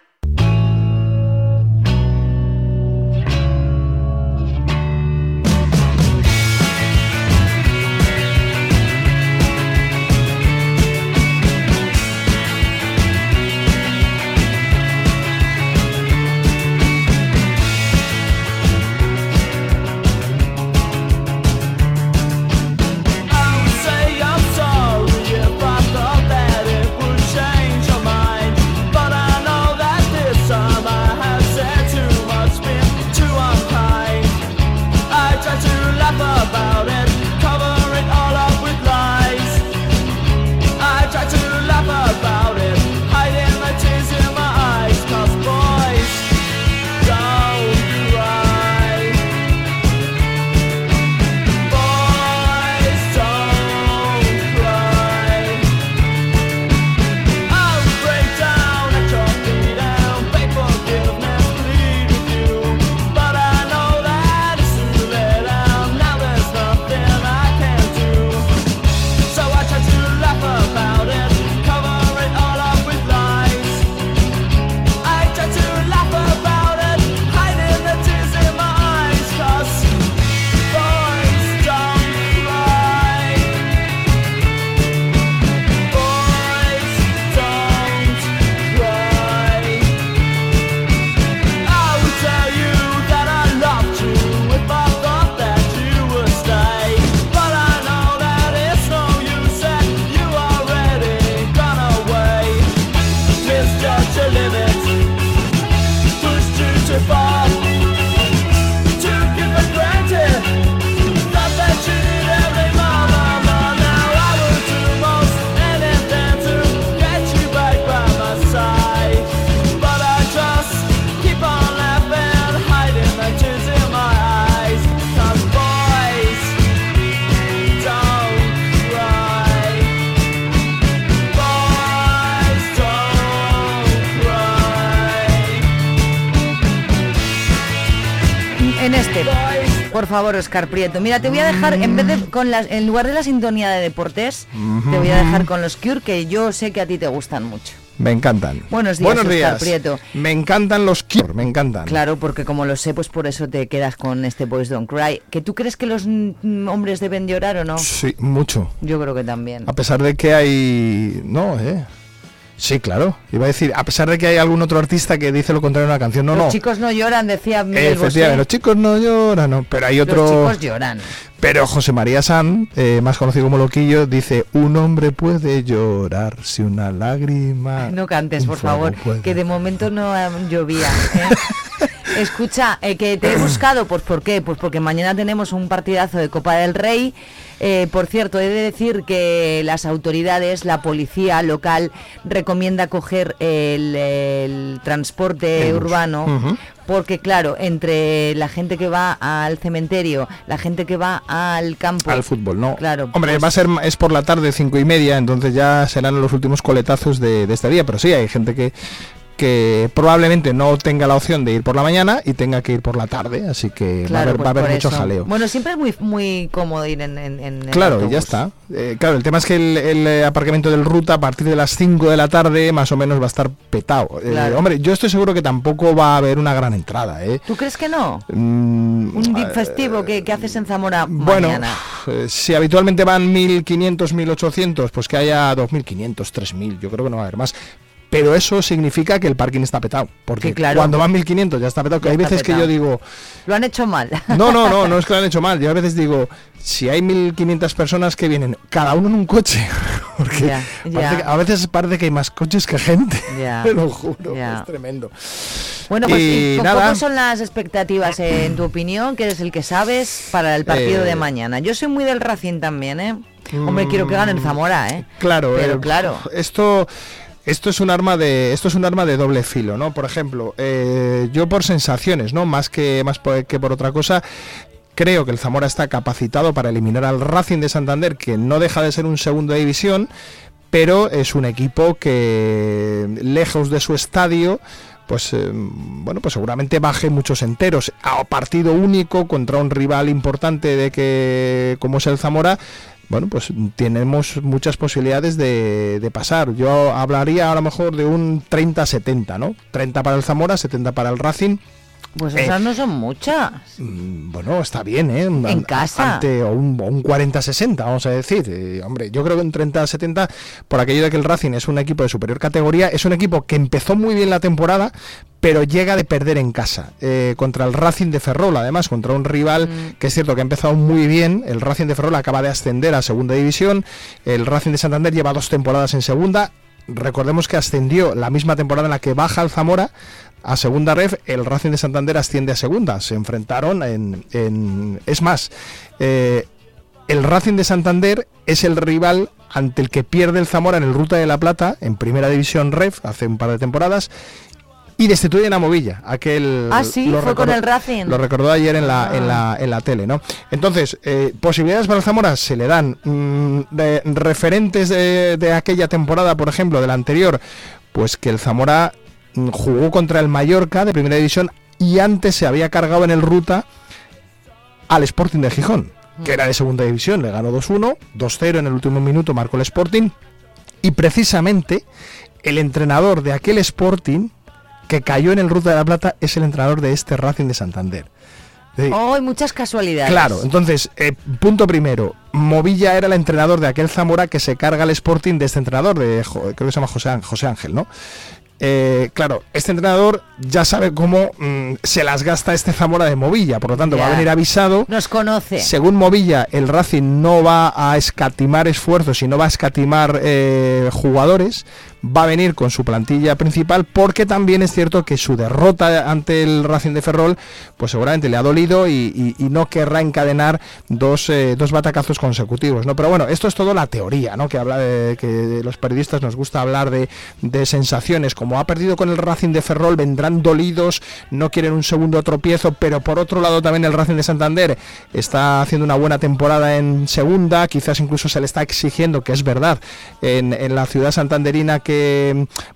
favor, Oscar Prieto. Mira, te voy a dejar, en vez de con las, en lugar de la sintonía de deportes, te voy a dejar con los Cure, que yo sé que a ti te gustan mucho. Me encantan. Buenos días, Buenos días. Prieto. Me encantan los Cure, me encantan. Claro, porque como lo sé, pues por eso te quedas con este Boys Don't Cry. ¿Que tú crees que los mm, hombres deben llorar o no? Sí, mucho. Yo creo que también. A pesar de que hay... No, ¿eh? Sí, claro. Iba a decir, a pesar de que hay algún otro artista que dice lo contrario en una canción. No, los no. chicos no lloran, decía Miguel Bosé. Los chicos no lloran, no. Pero hay otro... Los chicos lloran. Pero José María San, eh, más conocido como Loquillo, dice, un hombre puede llorar si una lágrima... No cantes, por favor, puede". que de momento no llovía. ¿eh? Escucha, eh, que te he buscado, pues ¿por qué? Pues porque mañana tenemos un partidazo de Copa del Rey. Eh, por cierto, he de decir que las autoridades, la policía local, recomienda coger el, el transporte El urbano. Porque claro, entre la gente que va al cementerio, la gente que va al campo, Al fútbol, no. Claro, Hombre, pues- va a ser es por la tarde, cinco y media, entonces ya serán los últimos coletazos de, de este día. Pero sí, hay gente que, que probablemente no tenga la opción de ir por la mañana y tenga que ir por la tarde, así que va a Claro, haber, pues va a haber mucho eso. jaleo. Bueno, siempre es muy muy cómodo ir en, en, en el Claro, ya está. Eh, claro, el tema es que el, el, eh, aparcamiento del ruta a partir de las 5 de la tarde más o menos va a estar petado. Eh, Claro. hombre, yo estoy seguro que tampoco va a haber una gran entrada, ¿eh? ¿Tú crees que no? Mm, Un dip festivo que, que haces en Zamora Bueno, mañana. si habitualmente van 1.500, 1.800, pues que haya 2.500, 3.000, yo creo que no va a haber más. Pero eso significa que el parking está petado. Porque Sí, claro. cuando van 1500 ya está petado. Que Ya hay veces que yo digo, Lo han hecho mal. no, no, no, no es que lo han hecho mal. Yo a veces digo, si hay 1500 personas que vienen, cada uno en un coche, porque que- a veces parece que hay más coches que gente. Te lo juro, es tremendo. Bueno, pues Y ¿y co- nada. ¿cómo son las expectativas, eh, en tu opinión, que eres el que sabes, para el partido Eh, de mañana? Yo soy muy del Racing también, ¿eh? Hombre, quiero que gane el Zamora, ¿eh? Claro, Pero eh, claro. Esto esto es un arma de esto es un arma de doble filo, ¿no? Por ejemplo, eh, yo por sensaciones, ¿no? Más que más por- que por otra cosa. Creo que el Zamora está capacitado para eliminar al Racing de Santander, que no deja de ser un segundo de división, pero es un equipo que lejos de su estadio pues eh, bueno pues seguramente baje muchos enteros a partido único contra un rival importante de que como es el Zamora bueno pues tenemos muchas posibilidades de, de pasar. Yo hablaría a lo mejor de un 30-70 no 30 para el Zamora 70 para el Racing Pues Eh, esas no son muchas. bueno, está bien, ¿eh? En casa. Ante, o un, un 40-60, vamos a decir. Eh, hombre, yo creo que un 30-70, por aquello de que el Racing es un equipo de superior categoría, es un equipo que empezó muy bien la temporada, pero llega de perder en casa. eh, contra el Racing de Ferrol, además, contra un rival que es cierto que ha empezado muy bien. El Racing de Ferrol acaba de ascender a segunda división. El Racing de Santander lleva dos temporadas en segunda. Recordemos que ascendió la misma temporada en la que baja el Zamora a segunda ref, el Racing de Santander asciende a segunda. Se enfrentaron en... en- es más, eh, el Racing de Santander es el rival ante el que pierde el Zamora en el Ruta de la Plata, en Primera División Ref, hace un par de temporadas, y destituyen a Movilla. Aquel, Ah, sí, fue con el Racing. Lo recordó ayer en la, Ah. en la, en la tele, ¿no? Entonces, eh, posibilidades para el Zamora se le dan. mm, de referentes de, de aquella temporada, por ejemplo, de la anterior, pues que el Zamora jugó contra el Mallorca de primera división y antes se había cargado en el ruta al Sporting de Gijón, que era de segunda división, le ganó 2-1, 2-0 en el último minuto marcó el Sporting y precisamente el entrenador de aquel Sporting que cayó en el Ruta de la Plata es el entrenador de este Racing de Santander. Oh, hay muchas casualidades. Claro, entonces, eh, punto primero, Movilla era el entrenador de aquel Zamora que se carga el Sporting de este entrenador, de, creo que se llama José, José Ángel, ¿no? Eh, claro, este entrenador ya sabe cómo mm, se las gasta este Zamora de Movilla, por lo tanto va a venir avisado. Nos conoce. Según Movilla, el Racing no va a escatimar esfuerzos y no va a escatimar eh, jugadores, va a venir con su plantilla principal, porque también es cierto que su derrota ante el Racing de Ferrol, pues seguramente le ha dolido y, no querrá encadenar dos, eh, dos batacazos consecutivos, ¿no? Pero bueno, esto es todo la teoría, ¿no? Que habla de que los periodistas nos gusta hablar de, de sensaciones, como ha perdido con el Racing de Ferrol, vendrán dolidos, no quieren un segundo tropiezo, pero por otro lado también el Racing de Santander está haciendo una buena temporada en segunda, quizás incluso se le está exigiendo, que es verdad, en, en la ciudad santanderina que,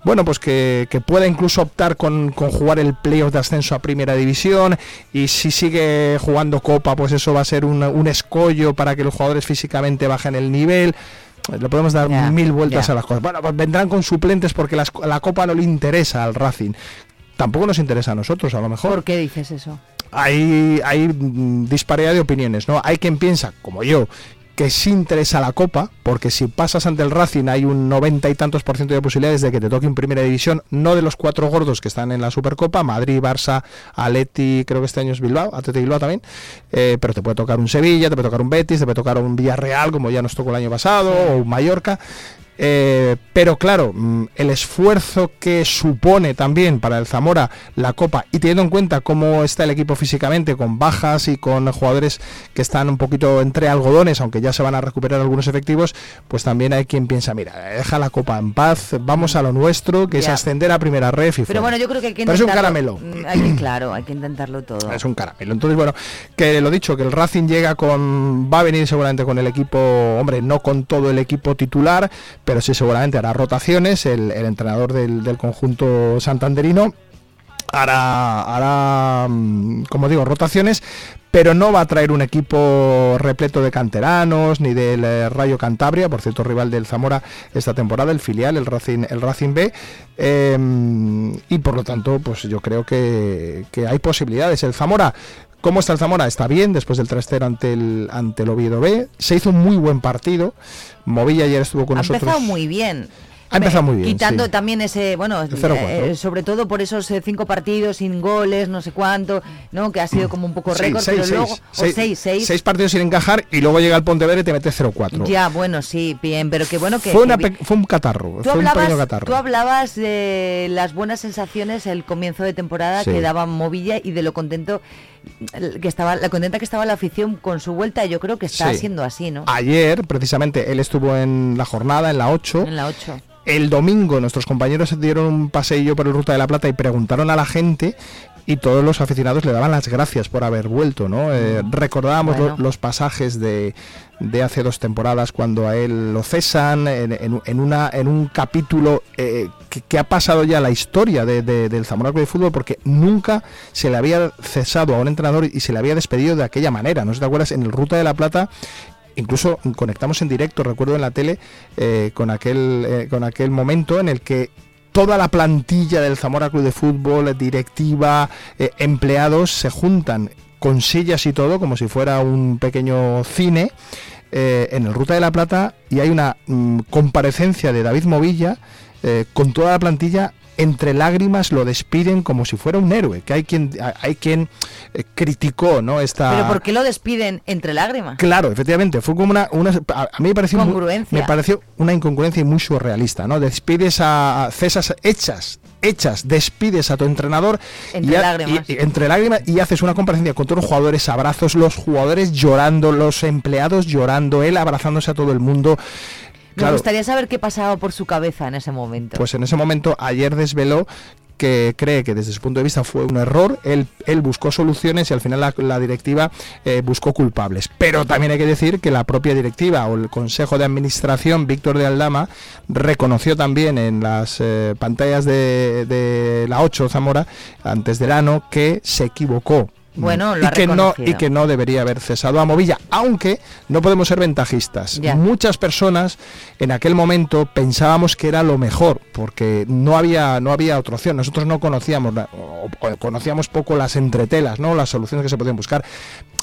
bueno, pues que, que pueda incluso optar con, con jugar el playoff de ascenso a primera división y si sigue jugando copa, pues eso va a ser un, un escollo para que los jugadores físicamente bajen el nivel. Le podemos dar mil vueltas a las cosas. Bueno, pues vendrán con suplentes porque las- la copa no le interesa al Racing. Tampoco nos interesa a nosotros, a lo mejor ¿Por qué dices eso? hay, hay mm, disparidad de opiniones, ¿no? Hay quien piensa, como yo, que sí interesa la Copa, porque si pasas ante el Racing hay un noventa y tantos por ciento de posibilidades de que te toque en primera división, no de los cuatro gordos que están en la Supercopa, Madrid, Barça, Aleti, creo que este año es Bilbao, Atleti Bilbao también, eh, pero te puede tocar un Sevilla, te puede tocar un Betis, te puede tocar un Villarreal, como ya nos tocó el año pasado, o un Mallorca. Eh, pero claro, mm, el esfuerzo que supone también para el Zamora la Copa y teniendo en cuenta cómo está el equipo físicamente, con bajas y con jugadores que están un poquito entre algodones, aunque ya se van a recuperar algunos efectivos, pues también hay quien piensa, mira, deja la Copa en paz, vamos a lo nuestro, que es ascender a primera ref y Pero fuera. bueno, yo creo que hay que Pero es un caramelo. Mm, hay que- claro, hay que intentarlo todo. Es un caramelo. Entonces, bueno, que lo dicho, que el Racing llega con. Va a venir seguramente con el equipo, hombre, no con todo el equipo titular, pero sí seguramente hará rotaciones. El, el entrenador del, del conjunto santanderino hará, hará, mm, como digo, rotaciones, pero no va a traer un equipo repleto de canteranos ni del eh, Rayo Cantabria, por cierto, rival del Zamora esta temporada, el filial, el Racing, el Racing B, eh, y por lo tanto, pues yo creo que, que hay posibilidades. El Zamora. ¿Cómo está el Zamora? Está bien después del 3-0 ante el, ante el Oviedo B. Se hizo un muy buen partido. Movilla ayer estuvo con ha nosotros. empezado muy bien. Ha empezado muy bien. Quitando sí. también ese, bueno, 0-4. eh, sobre todo por esos eh, cinco partidos sin goles, no sé cuánto, ¿no? Que ha sido como un poco Sí, récord, seis, pero luego, seis, o seis- seis, seis. partidos sin encajar y luego llega el Pontevedra y te mete 0-4. Ya, bueno, sí, bien, pero que bueno que... fue, una fue un catarro, Tú fue un pequeño catarro. tú hablabas de las buenas sensaciones el comienzo de temporada Sí. que daba Movilla y de lo contento que estaba la contenta que estaba la afición con su vuelta yo creo que está Sí. siendo así, ¿no? Ayer, precisamente, él estuvo en la jornada, en la 8. En la 8. El domingo nuestros compañeros se dieron un paseillo por el Ruta de la Plata y preguntaron a la gente y todos los aficionados le daban las gracias por haber vuelto, ¿no? Eh, recordábamos lo- Bueno. los pasajes de, de hace dos temporadas cuando a él lo cesan en, en- una, en un capítulo eh, que, que ha pasado ya la historia de- de- del Zamora Club de Fútbol porque nunca se le había cesado a un entrenador y se le había despedido de aquella manera, ¿no te acuerdas? En el Ruta de la Plata incluso conectamos en directo, recuerdo en la tele, eh, con, aquel, eh, con aquel momento en el que toda la plantilla del Zamora Club de Fútbol, directiva, empleados, se juntan con sillas y todo, como si fuera un pequeño cine, eh, en el Ruta de la Plata, y hay una mm, comparecencia de David Movilla eh, con toda la plantilla. Entre lágrimas lo despiden como si fuera un héroe, que hay quien, hay quien eh, criticó ¿no? esta, Pero ¿por qué lo despiden entre lágrimas? Claro, efectivamente, fue como una, una- a mí me pareció me pareció una incongruencia y muy surrealista, ¿no? Despides a, a cesas hechas, hechas, despides a tu entrenador Entre y, lágrimas. y- y entre lágrimas y haces una comparecencia con todos los jugadores, abrazos, los jugadores llorando, los empleados llorando, él abrazándose a todo el mundo. Me gustaría saber qué pasaba por su cabeza en ese momento. pues en ese momento ayer desveló que cree que desde su punto de vista fue un error, él, él buscó soluciones y al final la, la directiva eh, buscó culpables. Pero también hay que decir que la propia directiva o el Consejo de Administración, Víctor de Aldama, reconoció también en las eh, pantallas de, de la 8 Zamora, antes del ano, que se equivocó. Bueno, lo y ha que no y que no debería haber cesado a Movilla, aunque no podemos ser ventajistas. Ya. Muchas personas en aquel momento pensábamos que era lo mejor, porque no había no había otra opción. Nosotros no conocíamos o conocíamos poco las entretelas, no las soluciones que se podían buscar.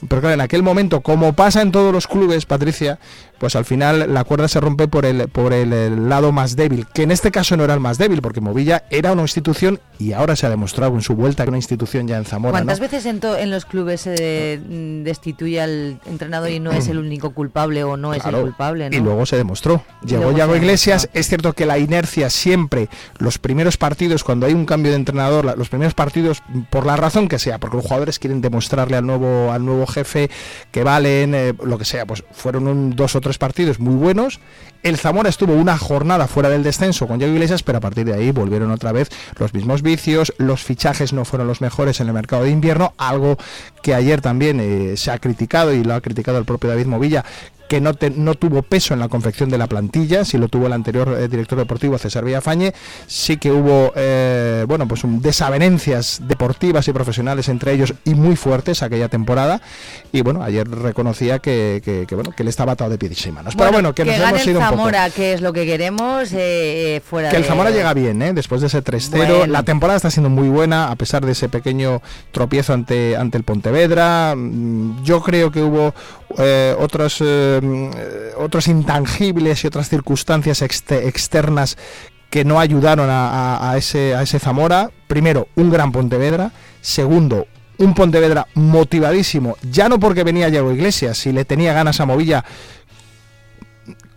Pero claro, en aquel momento, como pasa en todos los clubes, Patricia, pues al final la cuerda se rompe por el por el, el lado más débil, que en este caso no era el más débil, porque Movilla era una institución y ahora se ha demostrado en su vuelta que una institución ya en Zamora. ¿Cuántas ¿no? veces en, to- en los clubes se mm, destituye al entrenador y no es el único culpable o no es Claro, el culpable? ¿no? Y luego se demostró. Llegó Yago Iglesias. Es cierto que la inercia siempre, los primeros partidos, cuando hay un cambio de entrenador, los primeros partidos, por la razón que sea, porque los jugadores quieren demostrarle al nuevo, al nuevo jefe que valen, eh, lo que sea, pues fueron un, dos o tres partidos muy buenos. El Zamora estuvo una jornada fuera del descenso con Yago Iglesias, pero a partir de ahí volvieron otra vez los mismos vicios, los fichajes no fueron los mejores en el mercado de invierno, algo que ayer también eh, se ha criticado y lo ha criticado el propio David Movilla, que no, te- no tuvo peso en la confección de la plantilla, si lo tuvo el anterior eh, director deportivo César Villafañe, sí que hubo eh, bueno pues un- desavenencias deportivas y profesionales entre ellos y muy fuertes aquella temporada y bueno ayer reconocía que, que- que, bueno que él estaba atado de pies y manos pero bueno que, nos gane hemos el ido un poco Zamora, que es lo que queremos, eh, eh, fuera que el de- Zamora llega bien, ¿eh? después de ese 3-0. Bueno. La temporada está siendo muy buena, a pesar de ese pequeño tropiezo ante, ante el Pontevedra. Mm, Yo creo que hubo otros, eh, mm, eh, otros intangibles y otras circunstancias exte- externas que no ayudaron a, a- a ese, a ese Zamora. Primero, un gran Pontevedra. Segundo, un Pontevedra motivadísimo, ya no porque venía Diego Iglesias, si le tenía ganas a Movilla,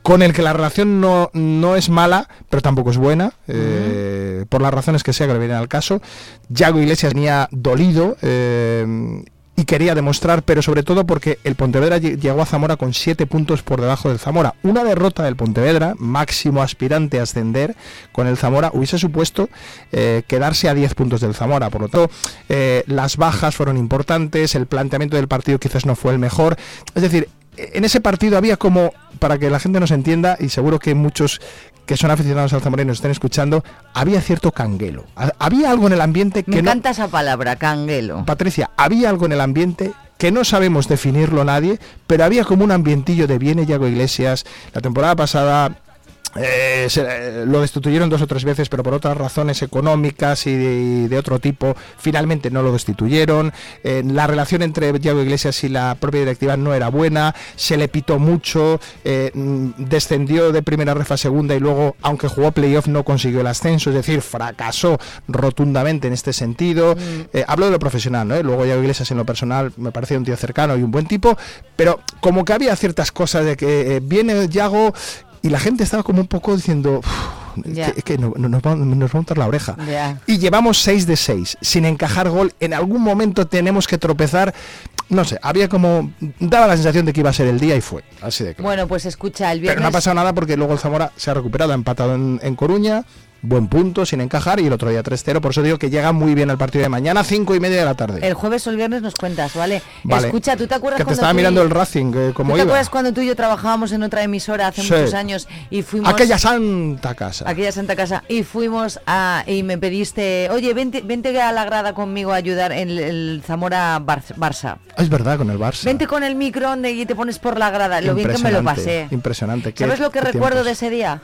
con el que la relación no, no es mala, pero tampoco es buena, eh, por las razones que sea que le vienen al caso. Yago Iglesias venía dolido eh, y quería demostrar, pero sobre todo porque el Pontevedra lle- llegó a Zamora con siete puntos por debajo del Zamora. Una derrota del Pontevedra, máximo aspirante a ascender con el Zamora, hubiese supuesto eh, quedarse a 10 puntos del Zamora. Por lo tanto, eh, las bajas fueron importantes, el planteamiento del partido quizás no fue el mejor. Es decir, en ese partido había como, para que la gente nos entienda, y seguro que muchos que son aficionados al Zamora y nos estén escuchando, había cierto canguelo. Ha- Había algo en el ambiente Me que no... encanta esa palabra, canguelo. Patricia, había algo en el ambiente que no sabemos definirlo nadie, pero había como un ambientillo de viene Yago Iglesias. La temporada pasada eh, se- eh, lo destituyeron dos o tres veces, pero por otras razones económicas y de, de otro tipo, finalmente no lo destituyeron. Eh, la relación entre Diego Iglesias y la propia directiva no era buena, se le pitó mucho, mm, descendió de primera ref a segunda y luego, aunque jugó playoff, no consiguió el ascenso, es decir, fracasó rotundamente en este sentido. Eh, hablo de lo profesional, ¿no? Luego Diego Iglesias en lo personal me parece un tío cercano y un buen tipo, pero como que había ciertas cosas de que viene Yago y la gente estaba como un poco diciendo, "Uf, es Ya. que, no- no- nos, va, nos va a untar la oreja. Y llevamos 6 de 6, sin encajar gol. En algún momento tenemos que tropezar. No sé, había como. daba la sensación de que iba a ser el día y fue. Así de claro. Bueno, pues escucha, el Pero viernes... no ha pasado nada porque luego el Zamora se ha recuperado, ha empatado en, en Coruña. Buen punto, sin encajar, y el otro día 3-0. Por eso digo que llega muy bien el partido de mañana, 5 y media de la tarde. El jueves o el viernes nos cuentas, ¿vale? Vale. Escucha, ¿tú te acuerdas que te cuando estaba tú y- mirando el Racing, eh, ¿Tú como te iba. acuerdas cuando tú y yo trabajábamos en otra emisora hace Sí. muchos años y fuimos... Aquella santa casa. aquella Santa Casa y fuimos a y me pediste oye vente vente a la grada conmigo a ayudar en el, el Zamora Bar- Barça Ah, Es verdad, con el Barça. vente con el micro y te pones por la grada lo bien que me lo pasé Impresionante. qué- ¿Sabes lo que recuerdo tiempos. de ese día?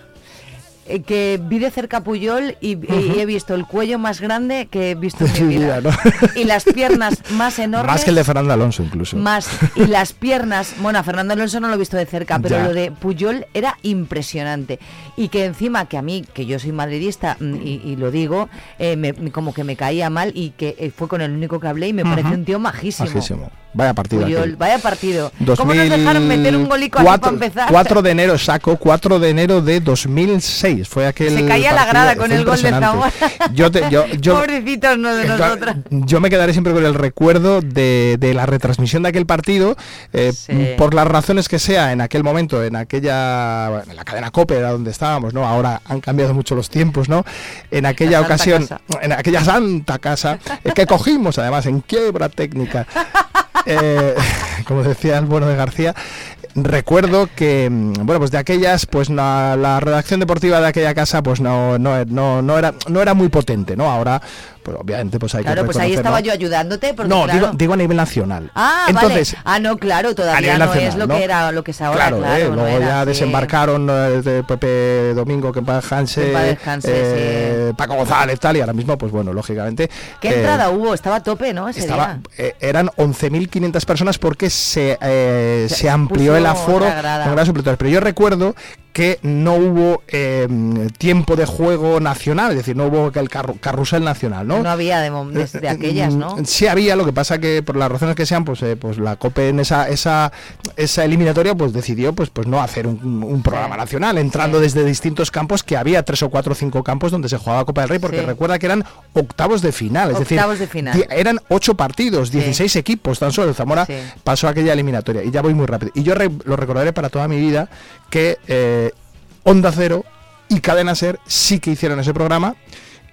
Eh, que vi de cerca Puyol y, he visto el cuello más grande que he visto en mi vida. ¿no? y las piernas más enormes. Más que el de Fernando Alonso, incluso. Más, y las piernas, bueno, a Fernando Alonso no lo he visto de cerca, pero Ya. lo de Puyol era impresionante. Y que encima, que a mí, que yo soy madridista, mm, y, y lo digo, eh, me- como que me caía mal y que eh, fue con el único que hablé y me parece Ujú. un tío majísimo. Majísimo. Vaya partido. Puyol, vaya partido. ¿Cómo nos dejaron meter un golico así 2004 para empezar? 4 de enero, saco 4 de enero de 2006. Fue aquel. Se caía la grada con el gol de. Zamora. Yo, te- yo, yo, Pobrecitos no de Claro, nosotras. Yo me quedaré siempre con el recuerdo de, de la retransmisión de aquel partido, eh, Sí. por las razones que sea, en aquel momento, en aquella, bueno, en la cadena COPE era donde estábamos, ¿no? Ahora han cambiado mucho los tiempos, ¿no? En aquella ocasión, casa. en aquella santa casa, eh, que cogimos además en quiebra técnica, eh, como decía el bueno de García, recuerdo que mm, bueno pues de aquellas pues la, redacción deportiva de aquella casa pues no no, no, no era no era muy potente no ahora pues obviamente pues hay Claro, que pues ahí estaba yo ayudándote. Porque, no claro, digo, digo a nivel nacional Ah, entonces vale. Ah, no, claro, todavía no nacional, es lo ¿no? que era, lo que es ahora, Claro, claro. eh, no luego era, ya sí. desembarcaron eh, de Pepe Domingo, que paz descanse, eh, Paco González, tal, y ahora mismo, pues bueno, lógicamente. ¿Qué eh, entrada hubo? Estaba a tope, ¿no? Ese estaba, día. eh, eran 11.500 personas porque se, eh, Se se amplió el aforo. Pero yo recuerdo que no hubo eh, tiempo de juego nacional, es decir, no hubo el carru- carrusel nacional, ¿no? No había de, de- de aquellas, ¿no? Mm, Sí había, lo que pasa que por las razones que sean, pues, eh, pues la COPE en esa, esa, esa eliminatoria pues decidió pues, pues no hacer un, un programa nacional, entrando desde distintos campos, que había tres o cuatro o cinco campos donde se jugaba Copa del Rey, porque Sí. recuerda que eran octavos de final, es Octavos decir, de final. eran ocho partidos, 16 equipos, tan solo el Zamora pasó aquella eliminatoria, y ya voy muy rápido. Y yo re- lo recordaré para toda mi vida que eh, Onda Cero y Cadena Ser sí que hicieron ese programa.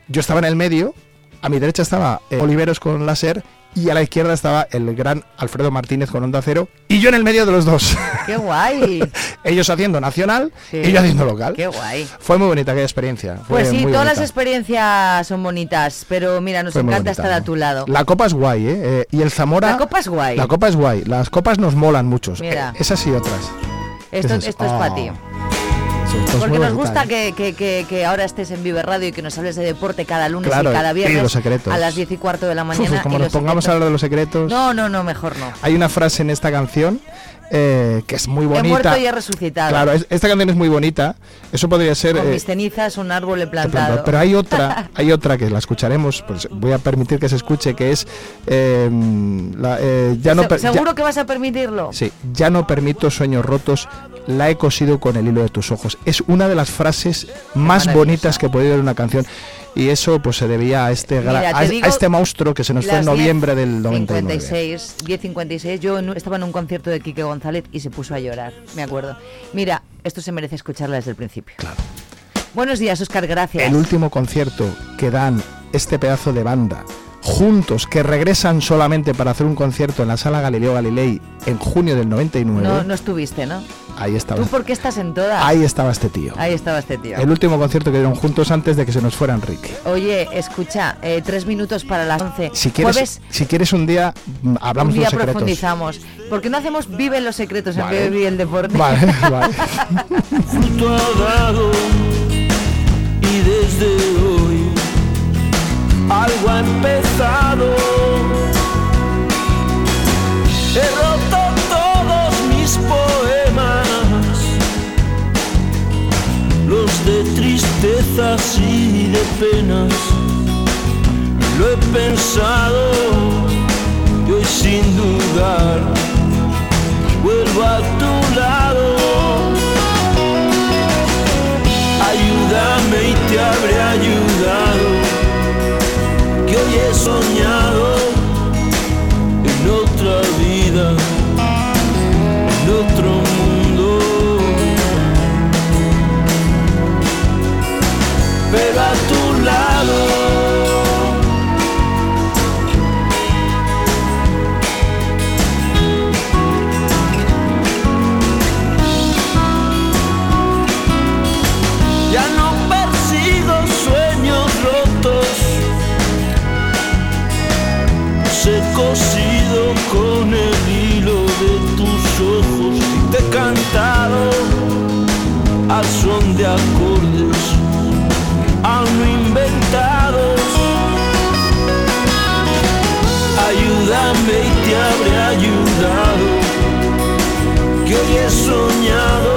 Yo estaba en el medio, a mi derecha estaba eh, Oliveros con la Ser y a la izquierda estaba el gran Alfredo Martínez con Onda Cero y yo en el medio de los dos. ¡Qué guay! Ellos haciendo nacional Sí. y yo haciendo local. ¡Qué guay! Fue muy bonita aquella experiencia. fue Pues sí, todas bonita. las experiencias son bonitas, pero mira, nos Fue encanta bonita, estar a tu lado. La copa es guay, ¿eh? Eh, Y el Zamora... La copa es guay. La copa es guay. Las copas nos molan muchos. Mira. Eh, esas y otras. Esto, Esas- esto es para ti. Porque nos gusta que, que- que- que ahora estés en Vive Radio y que nos hables de deporte cada lunes Claro, y cada y viernes los secretos. a las 10 y cuarto de la mañana. Uf, como y nos pongamos a hablar de los secretos... No, no, no, mejor no. Hay una frase en esta canción eh, que es muy He bonita. muerto y he resucitado. Claro, es- esta canción es muy bonita. Eso podría ser. Con eh, mis cenizas un árbol he plantado. Pero hay otra, hay otra que la escucharemos. Pues voy a permitir que se escuche, que es eh, la, eh, ya no Se- per- ya- ¿Seguro que vas a permitirlo? Sí, ya no permito sueños rotos, la he cosido con el hilo de tus ojos. Es una de las frases más bonitas que he podido ver en una canción. Y eso pues se debía a este, Mira, a, este monstruo que se nos fue en noviembre del 99. 56, 10.56, yo estaba en un concierto de Quique González y se puso a llorar, me acuerdo. Mira, esto se merece escucharla desde el principio. Buenos días, Oscar, gracias. El último concierto que dan este pedazo de banda juntos, que regresan solamente para hacer un concierto en la sala Galileo Galilei en junio del 99. no, no estuviste, ¿no? Ahí estaba. ¿Tú por qué estás en todas? Ahí estaba este tío. Ahí estaba este tío. El último concierto que dieron juntos antes de que se nos fuera Enrique. Oye, escucha, eh, tres minutos para las 11. Si quieres, Jueves, si quieres un día mm, hablamos un de día los secretos. profundizamos. ¿Por qué no hacemos Vive los secretos Vale. en Vive el deporte? Vale, vale. Dado desde hoy algo ha empezado. He roto todos mis poemas, los de tristezas y de penas. Lo he pensado y hoy sin dudar vuelvo a tu lado. Ayúdame y te ayudado, que de acordes aún inventados. Ayúdame y te habré ayudado, que hoy he soñado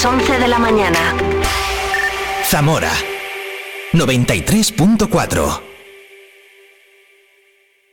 las 11 de la mañana. Zamora 93.4